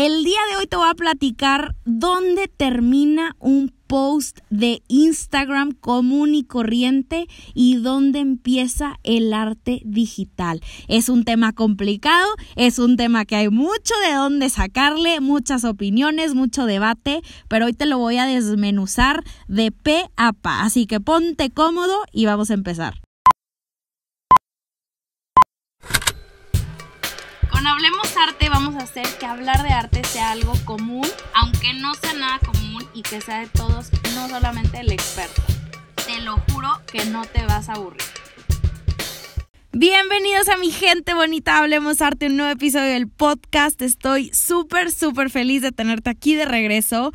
El día de hoy te voy a platicar dónde termina un post de Instagram común y corriente y dónde empieza el arte digital. Es un tema complicado, es un tema que hay mucho de dónde sacarle, muchas opiniones, mucho debate, pero hoy te lo voy a desmenuzar de pe a pa. Así que ponte cómodo y vamos a empezar. Con Hablemos Arte vamos a hacer que hablar de arte sea algo común, aunque no sea nada común y que sea de todos, no solamente el experto. Te lo juro que no te vas a aburrir. Bienvenidos a mi gente bonita, Hablemos Arte, un nuevo episodio del podcast. Estoy súper, súper feliz de tenerte aquí de regreso.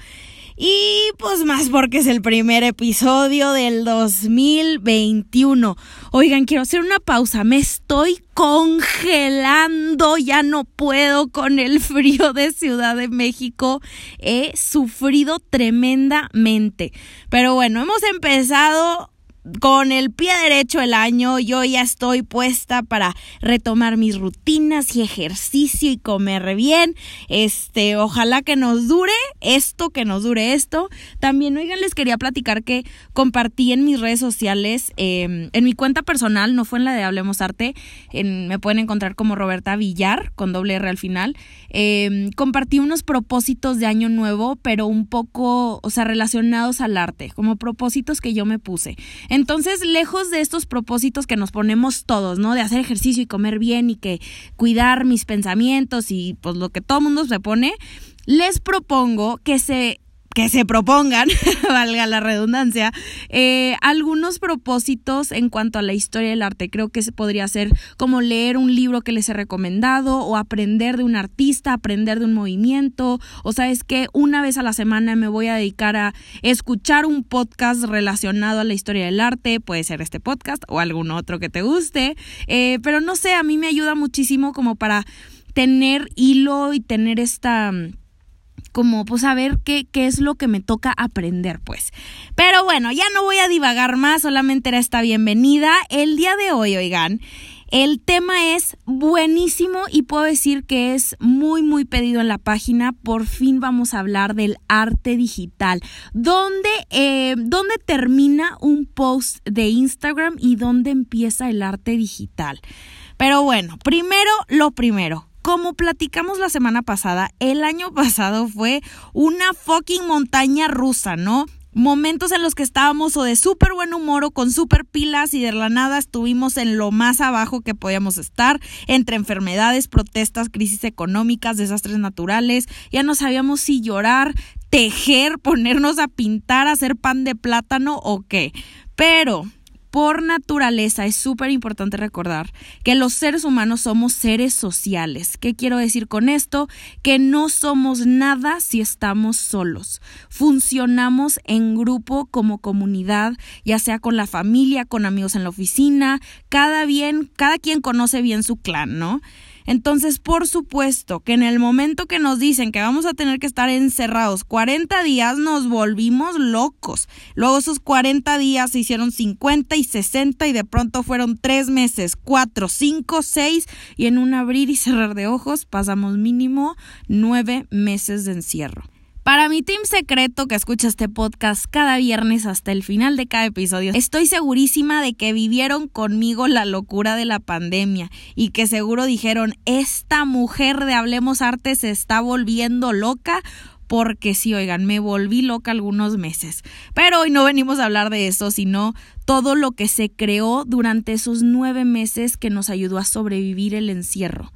Y pues más porque es el primer episodio del 2021. Oigan, quiero hacer una pausa. Me estoy congelando. Ya no puedo con el frío de Ciudad de México. He sufrido tremendamente. Pero bueno, hemos empezado con el pie derecho el año, yo ya estoy puesta para retomar mis rutinas y ejercicio y comer bien. Este, ojalá que nos dure esto, que nos dure esto. También, oigan, les quería platicar que compartí en mis redes sociales, em, en mi cuenta personal, no fue en la de Hablemos Arte, me pueden encontrar como Roberta Villar, con doble R al final. Em, compartí unos propósitos de año nuevo, pero un poco, o sea, relacionados al arte, como propósitos que yo me puse. Entonces, lejos de estos propósitos que nos ponemos todos, ¿no? De hacer ejercicio y comer bien y que cuidar mis pensamientos y pues lo que todo mundo se pone, les propongo que se que se propongan, valga la redundancia, eh, algunos propósitos en cuanto a la historia del arte. Creo que podría ser como leer un libro que les he recomendado o aprender de un artista, aprender de un movimiento o sabes que una vez a la semana me voy a dedicar a escuchar un podcast relacionado a la historia del arte, puede ser este podcast o algún otro que te guste, eh, pero no sé, a mí me ayuda muchísimo como para tener hilo y tener esta como pues saber qué, qué es lo que me toca aprender pues. Pero bueno, ya no voy a divagar más, solamente era esta bienvenida. El día de hoy, oigan, el tema es buenísimo y puedo decir que es muy, muy pedido en la página. Por fin vamos a hablar del arte digital. ¿Dónde, eh, ¿Dónde termina un post de Instagram y dónde empieza el arte digital? Pero bueno, primero lo primero como platicamos la semana pasada, el año pasado fue una fucking montaña rusa, ¿no? Momentos en los que estábamos o de súper buen humor o con súper pilas y de la nada estuvimos en lo más abajo que podíamos estar, entre enfermedades, protestas, crisis económicas, desastres naturales, ya no sabíamos si llorar, tejer, ponernos a pintar, hacer pan de plátano o qué. Pero por naturaleza es súper importante recordar que los seres humanos somos seres sociales. ¿Qué quiero decir con esto? Que no somos nada si estamos solos. Funcionamos en grupo como comunidad, ya sea con la familia, con amigos en la oficina, cada bien, cada quien conoce bien su clan, ¿no? Entonces, por supuesto que en el momento que nos dicen que vamos a tener que estar encerrados 40 días, nos volvimos locos. Luego esos 40 días se hicieron 50 y 60 y de pronto fueron 3 meses, 4, 5, 6 y en un abrir y cerrar de ojos pasamos mínimo 9 meses de encierro. Para mi team secreto que escucha este podcast cada viernes hasta el final de cada episodio, estoy segurísima de que vivieron conmigo la locura de la pandemia y que seguro dijeron, esta mujer de Hablemos Arte se está volviendo loca porque sí, oigan, me volví loca algunos meses. Pero hoy no venimos a hablar de eso, sino todo lo que se creó durante esos nueve meses que nos ayudó a sobrevivir el encierro.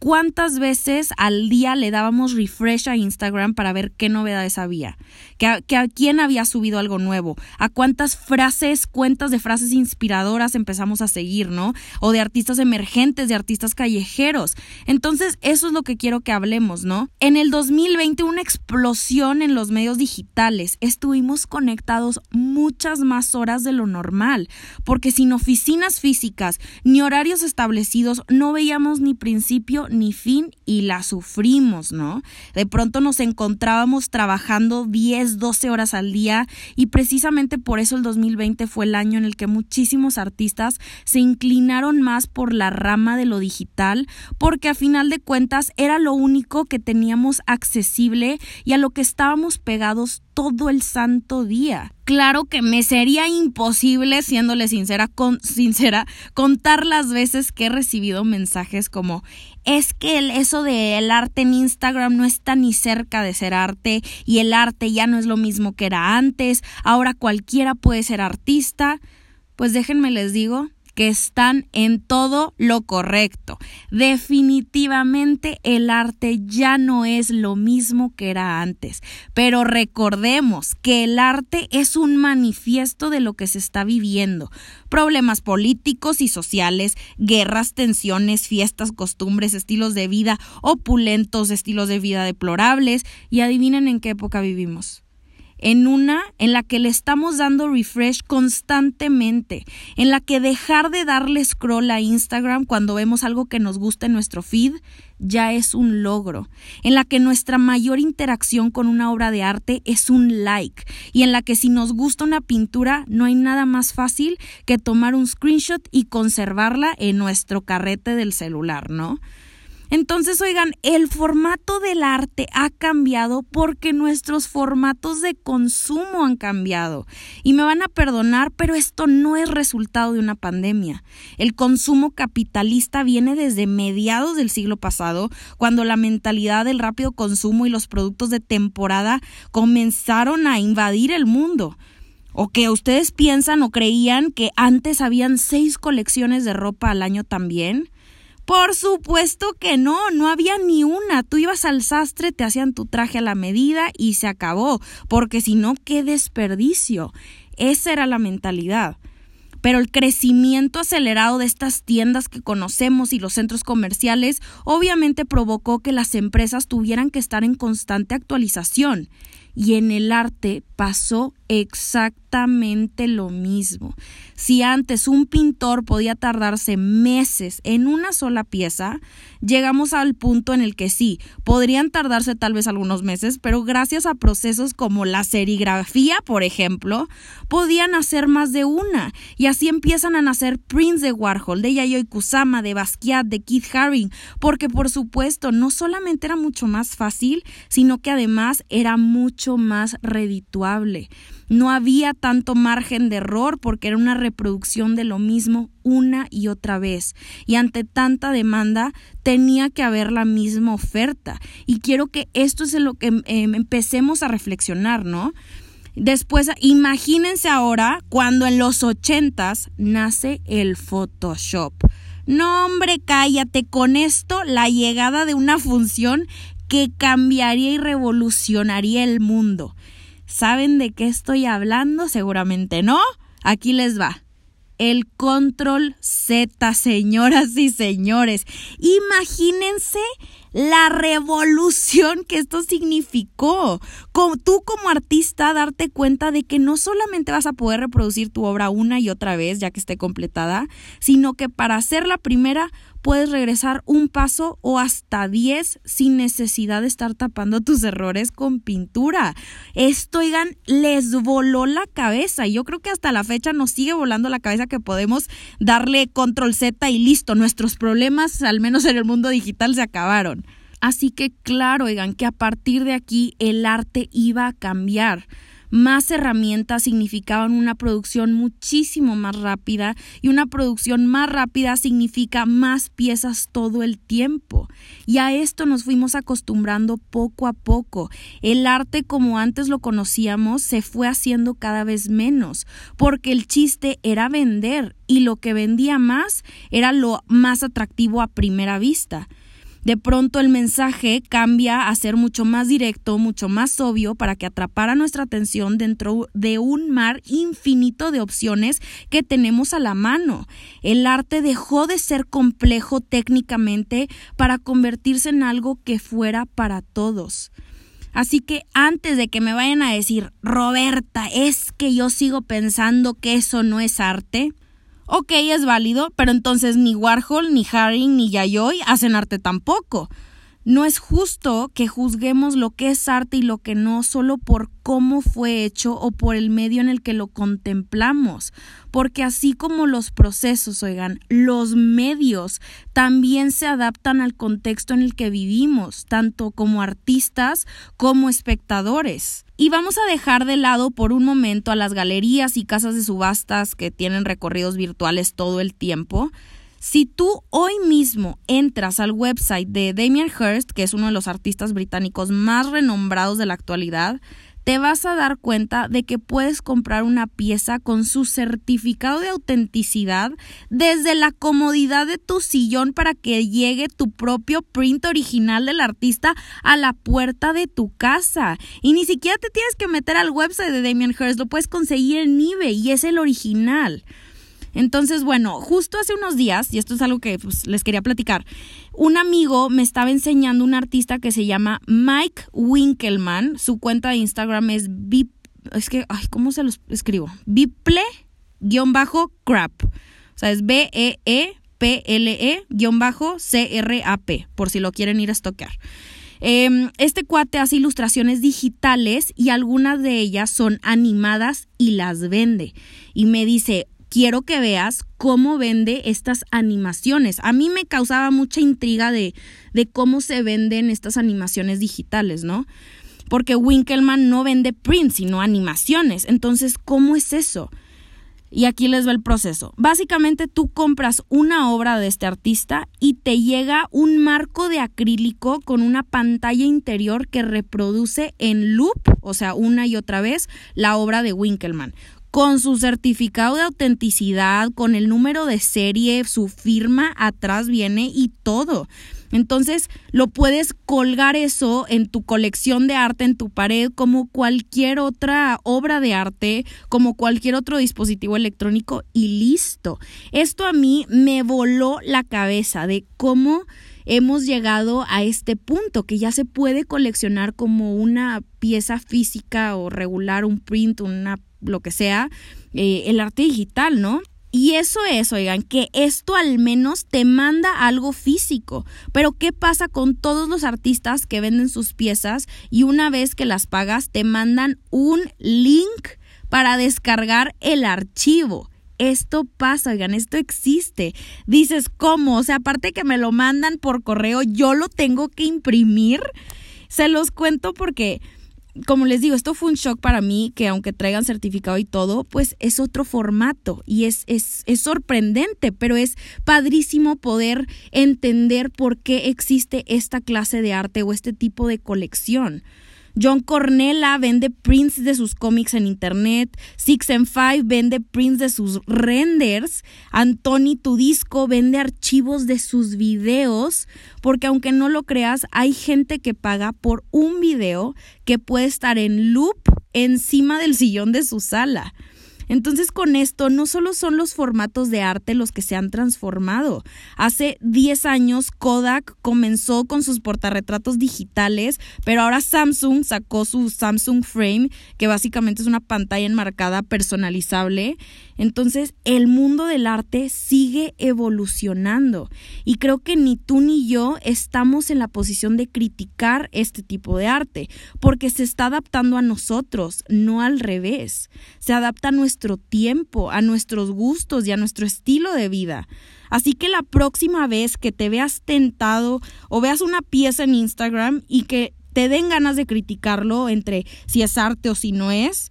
¿Cuántas veces al día le dábamos refresh a Instagram para ver qué novedades había? ¿Que a, quién había subido algo nuevo? ¿A cuántas frases, cuentas de frases inspiradoras empezamos a seguir, no? O de artistas emergentes, de artistas callejeros. Entonces, eso es lo que quiero que hablemos, ¿no? En el 2020, una explosión en los medios digitales. Estuvimos conectados muchas más horas de lo normal, porque sin oficinas físicas ni horarios establecidos, no veíamos ni principio ni fin y la sufrimos, ¿no? De pronto nos encontrábamos trabajando 10, 12 horas al día y precisamente por eso el 2020 fue el año en el que muchísimos artistas se inclinaron más por la rama de lo digital porque a final de cuentas era lo único que teníamos accesible y a lo que estábamos pegados todo el santo día. Claro que me sería imposible, siéndole sincera, con, sincera, contar las veces que he recibido mensajes como es que el, eso del arte en Instagram no está ni cerca de ser arte y el arte ya no es lo mismo que era antes, ahora cualquiera puede ser artista. Pues déjenme les digo que están en todo lo correcto. Definitivamente el arte ya no es lo mismo que era antes, pero recordemos que el arte es un manifiesto de lo que se está viviendo. Problemas políticos y sociales, guerras, tensiones, fiestas, costumbres, estilos de vida opulentos, estilos de vida deplorables, y adivinen en qué época vivimos en una en la que le estamos dando refresh constantemente, en la que dejar de darle scroll a Instagram cuando vemos algo que nos gusta en nuestro feed ya es un logro, en la que nuestra mayor interacción con una obra de arte es un like y en la que si nos gusta una pintura no hay nada más fácil que tomar un screenshot y conservarla en nuestro carrete del celular, ¿no? Entonces, oigan, el formato del arte ha cambiado porque nuestros formatos de consumo han cambiado. Y me van a perdonar, pero esto no es resultado de una pandemia. El consumo capitalista viene desde mediados del siglo pasado, cuando la mentalidad del rápido consumo y los productos de temporada comenzaron a invadir el mundo. ¿O que ustedes piensan o creían que antes habían seis colecciones de ropa al año también? Por supuesto que no, no había ni una. Tú ibas al sastre, te hacían tu traje a la medida y se acabó, porque si no, qué desperdicio. Esa era la mentalidad. Pero el crecimiento acelerado de estas tiendas que conocemos y los centros comerciales obviamente provocó que las empresas tuvieran que estar en constante actualización. Y en el arte pasó exactamente lo mismo. Si antes un pintor podía tardarse meses en una sola pieza, llegamos al punto en el que sí, podrían tardarse tal vez algunos meses, pero gracias a procesos como la serigrafía, por ejemplo, podían hacer más de una. Y así empiezan a nacer prints de Warhol, de Yayoi Kusama, de Basquiat, de Keith Haring, porque por supuesto no solamente era mucho más fácil, sino que además era mucho más redituable. No había tanto margen de error porque era una reproducción de lo mismo una y otra vez. Y ante tanta demanda tenía que haber la misma oferta. Y quiero que esto es lo que em, empecemos a reflexionar, ¿no? Después, imagínense ahora cuando en los ochentas nace el Photoshop. No, hombre, cállate. Con esto, la llegada de una función que cambiaría y revolucionaría el mundo. ¿Saben de qué estoy hablando? Seguramente no. Aquí les va. El control Z, señoras y señores. Imagínense la revolución que esto significó. Como, tú como artista darte cuenta de que no solamente vas a poder reproducir tu obra una y otra vez ya que esté completada, sino que para hacer la primera puedes regresar un paso o hasta 10 sin necesidad de estar tapando tus errores con pintura. Esto, oigan, les voló la cabeza. Yo creo que hasta la fecha nos sigue volando la cabeza que podemos darle control Z y listo, nuestros problemas, al menos en el mundo digital, se acabaron. Así que claro, oigan, que a partir de aquí el arte iba a cambiar. Más herramientas significaban una producción muchísimo más rápida y una producción más rápida significa más piezas todo el tiempo. Y a esto nos fuimos acostumbrando poco a poco. El arte como antes lo conocíamos se fue haciendo cada vez menos, porque el chiste era vender y lo que vendía más era lo más atractivo a primera vista. De pronto el mensaje cambia a ser mucho más directo, mucho más obvio para que atrapara nuestra atención dentro de un mar infinito de opciones que tenemos a la mano. El arte dejó de ser complejo técnicamente para convertirse en algo que fuera para todos. Así que antes de que me vayan a decir, Roberta, es que yo sigo pensando que eso no es arte, Ok, es válido, pero entonces ni Warhol, ni Haring, ni Yayoi hacen arte tampoco. No es justo que juzguemos lo que es arte y lo que no solo por cómo fue hecho o por el medio en el que lo contemplamos, porque así como los procesos, oigan, los medios también se adaptan al contexto en el que vivimos, tanto como artistas como espectadores. Y vamos a dejar de lado por un momento a las galerías y casas de subastas que tienen recorridos virtuales todo el tiempo. Si tú hoy mismo entras al website de Damien Hirst, que es uno de los artistas británicos más renombrados de la actualidad, te vas a dar cuenta de que puedes comprar una pieza con su certificado de autenticidad desde la comodidad de tu sillón para que llegue tu propio print original del artista a la puerta de tu casa. Y ni siquiera te tienes que meter al website de Damien Hirst, lo puedes conseguir en eBay y es el original. Entonces, bueno, justo hace unos días, y esto es algo que pues, les quería platicar, un amigo me estaba enseñando un artista que se llama Mike Winkelman. Su cuenta de Instagram es Bip, es que, ay, ¿cómo se los escribo? Biple-crap. O sea, es B-E-E. P-L-E-C-R-A-P, por si lo quieren ir a estoquear. Em, este cuate hace ilustraciones digitales y algunas de ellas son animadas y las vende. Y me dice, quiero que veas cómo vende estas animaciones. A mí me causaba mucha intriga de, de cómo se venden estas animaciones digitales, ¿no? Porque Winkelmann no vende prints, sino animaciones. Entonces, ¿cómo es eso? Y aquí les va el proceso. Básicamente tú compras una obra de este artista y te llega un marco de acrílico con una pantalla interior que reproduce en loop, o sea, una y otra vez, la obra de Winkelmann con su certificado de autenticidad, con el número de serie, su firma atrás viene y todo. Entonces lo puedes colgar eso en tu colección de arte, en tu pared, como cualquier otra obra de arte, como cualquier otro dispositivo electrónico y listo. Esto a mí me voló la cabeza de cómo hemos llegado a este punto que ya se puede coleccionar como una pieza física o regular, un print, una lo que sea, eh, el arte digital, ¿no? Y eso es, oigan, que esto al menos te manda algo físico. Pero ¿qué pasa con todos los artistas que venden sus piezas y una vez que las pagas te mandan un link para descargar el archivo? Esto pasa, oigan, esto existe. Dices, ¿cómo? O sea, aparte que me lo mandan por correo, yo lo tengo que imprimir. Se los cuento porque como les digo, esto fue un shock para mí, que aunque traigan certificado y todo, pues es otro formato y es, es, es sorprendente, pero es padrísimo poder entender por qué existe esta clase de arte o este tipo de colección. John Cornella vende prints de sus cómics en internet. Six and Five vende prints de sus renders. Anthony Tudisco vende archivos de sus videos. Porque aunque no lo creas, hay gente que paga por un video que puede estar en loop encima del sillón de su sala. Entonces con esto no solo son los formatos de arte los que se han transformado. Hace 10 años Kodak comenzó con sus portarretratos digitales, pero ahora Samsung sacó su Samsung Frame, que básicamente es una pantalla enmarcada personalizable. Entonces el mundo del arte sigue evolucionando y creo que ni tú ni yo estamos en la posición de criticar este tipo de arte, porque se está adaptando a nosotros, no al revés. Se adapta a nuestro tiempo, a nuestros gustos y a nuestro estilo de vida. Así que la próxima vez que te veas tentado o veas una pieza en Instagram y que te den ganas de criticarlo entre si es arte o si no es,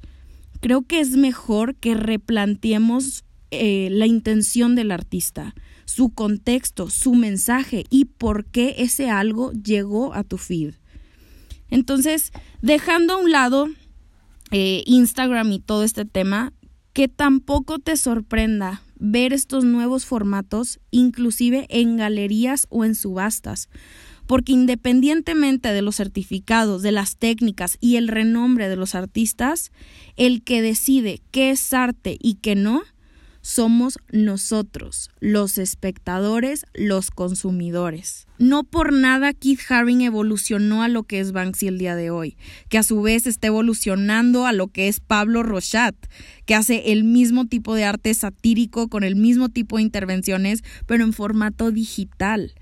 creo que es mejor que replanteemos eh, la intención del artista, su contexto, su mensaje y por qué ese algo llegó a tu feed. Entonces, dejando a un lado eh, Instagram y todo este tema, que tampoco te sorprenda ver estos nuevos formatos inclusive en galerías o en subastas, porque independientemente de los certificados, de las técnicas y el renombre de los artistas, el que decide qué es arte y qué no somos nosotros, los espectadores, los consumidores. No por nada Keith Haring evolucionó a lo que es Banksy el día de hoy, que a su vez está evolucionando a lo que es Pablo Rochat, que hace el mismo tipo de arte satírico con el mismo tipo de intervenciones, pero en formato digital,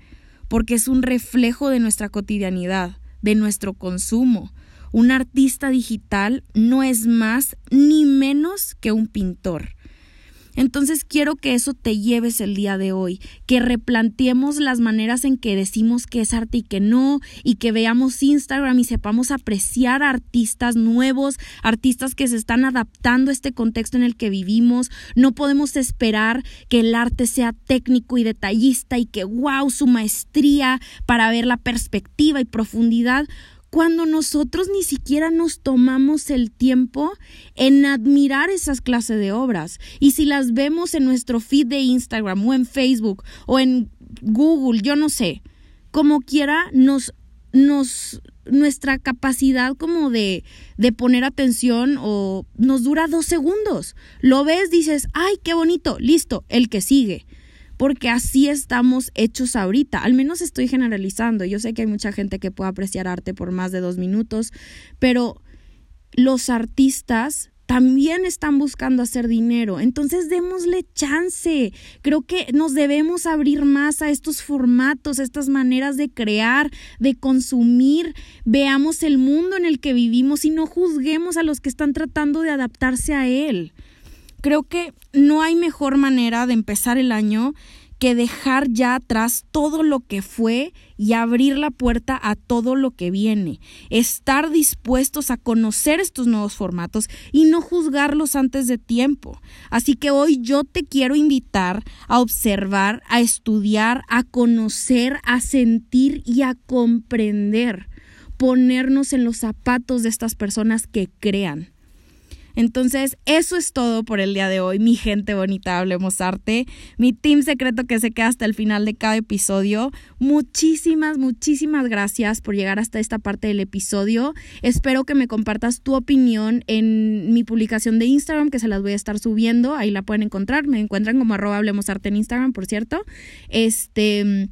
porque es un reflejo de nuestra cotidianidad, de nuestro consumo, un artista digital no es más ni menos que un pintor. Entonces quiero que eso te lleves el día de hoy, que replanteemos las maneras en que decimos que es arte y que no, y que veamos Instagram y sepamos apreciar artistas nuevos, artistas que se están adaptando a este contexto en el que vivimos. No podemos esperar que el arte sea técnico y detallista y que wow, su maestría para ver la perspectiva y profundidad cuando nosotros ni siquiera nos tomamos el tiempo en admirar esas clases de obras. Y si las vemos en nuestro feed de Instagram o en Facebook o en Google, yo no sé, como quiera, nos, nos, nuestra capacidad como de, de poner atención o nos dura dos segundos. Lo ves, dices, ay, qué bonito, listo, el que sigue porque así estamos hechos ahorita. Al menos estoy generalizando. Yo sé que hay mucha gente que puede apreciar arte por más de dos minutos, pero los artistas también están buscando hacer dinero. Entonces démosle chance. Creo que nos debemos abrir más a estos formatos, a estas maneras de crear, de consumir. Veamos el mundo en el que vivimos y no juzguemos a los que están tratando de adaptarse a él. Creo que no hay mejor manera de empezar el año que dejar ya atrás todo lo que fue y abrir la puerta a todo lo que viene. Estar dispuestos a conocer estos nuevos formatos y no juzgarlos antes de tiempo. Así que hoy yo te quiero invitar a observar, a estudiar, a conocer, a sentir y a comprender. Ponernos en los zapatos de estas personas que crean entonces, eso es todo por el día de hoy, mi gente bonita, hablemos arte, mi team secreto que se queda hasta el final de cada episodio. Muchísimas, muchísimas gracias por llegar hasta esta parte del episodio. Espero que me compartas tu opinión en mi publicación de Instagram, que se las voy a estar subiendo. Ahí la pueden encontrar. Me encuentran como arroba hablemos arte en Instagram, por cierto. Este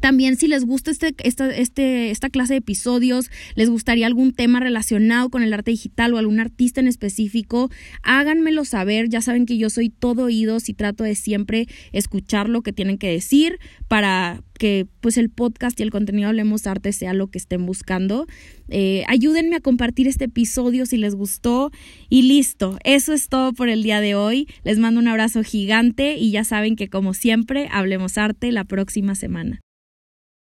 también si les gusta este, esta, este, esta clase de episodios, les gustaría algún tema relacionado con el arte digital o algún artista en específico, háganmelo saber. Ya saben que yo soy todo oídos y trato de siempre escuchar lo que tienen que decir para que pues el podcast y el contenido Hablemos Arte sea lo que estén buscando. Eh, ayúdenme a compartir este episodio si les gustó y listo. Eso es todo por el día de hoy. Les mando un abrazo gigante y ya saben que como siempre Hablemos Arte la próxima semana.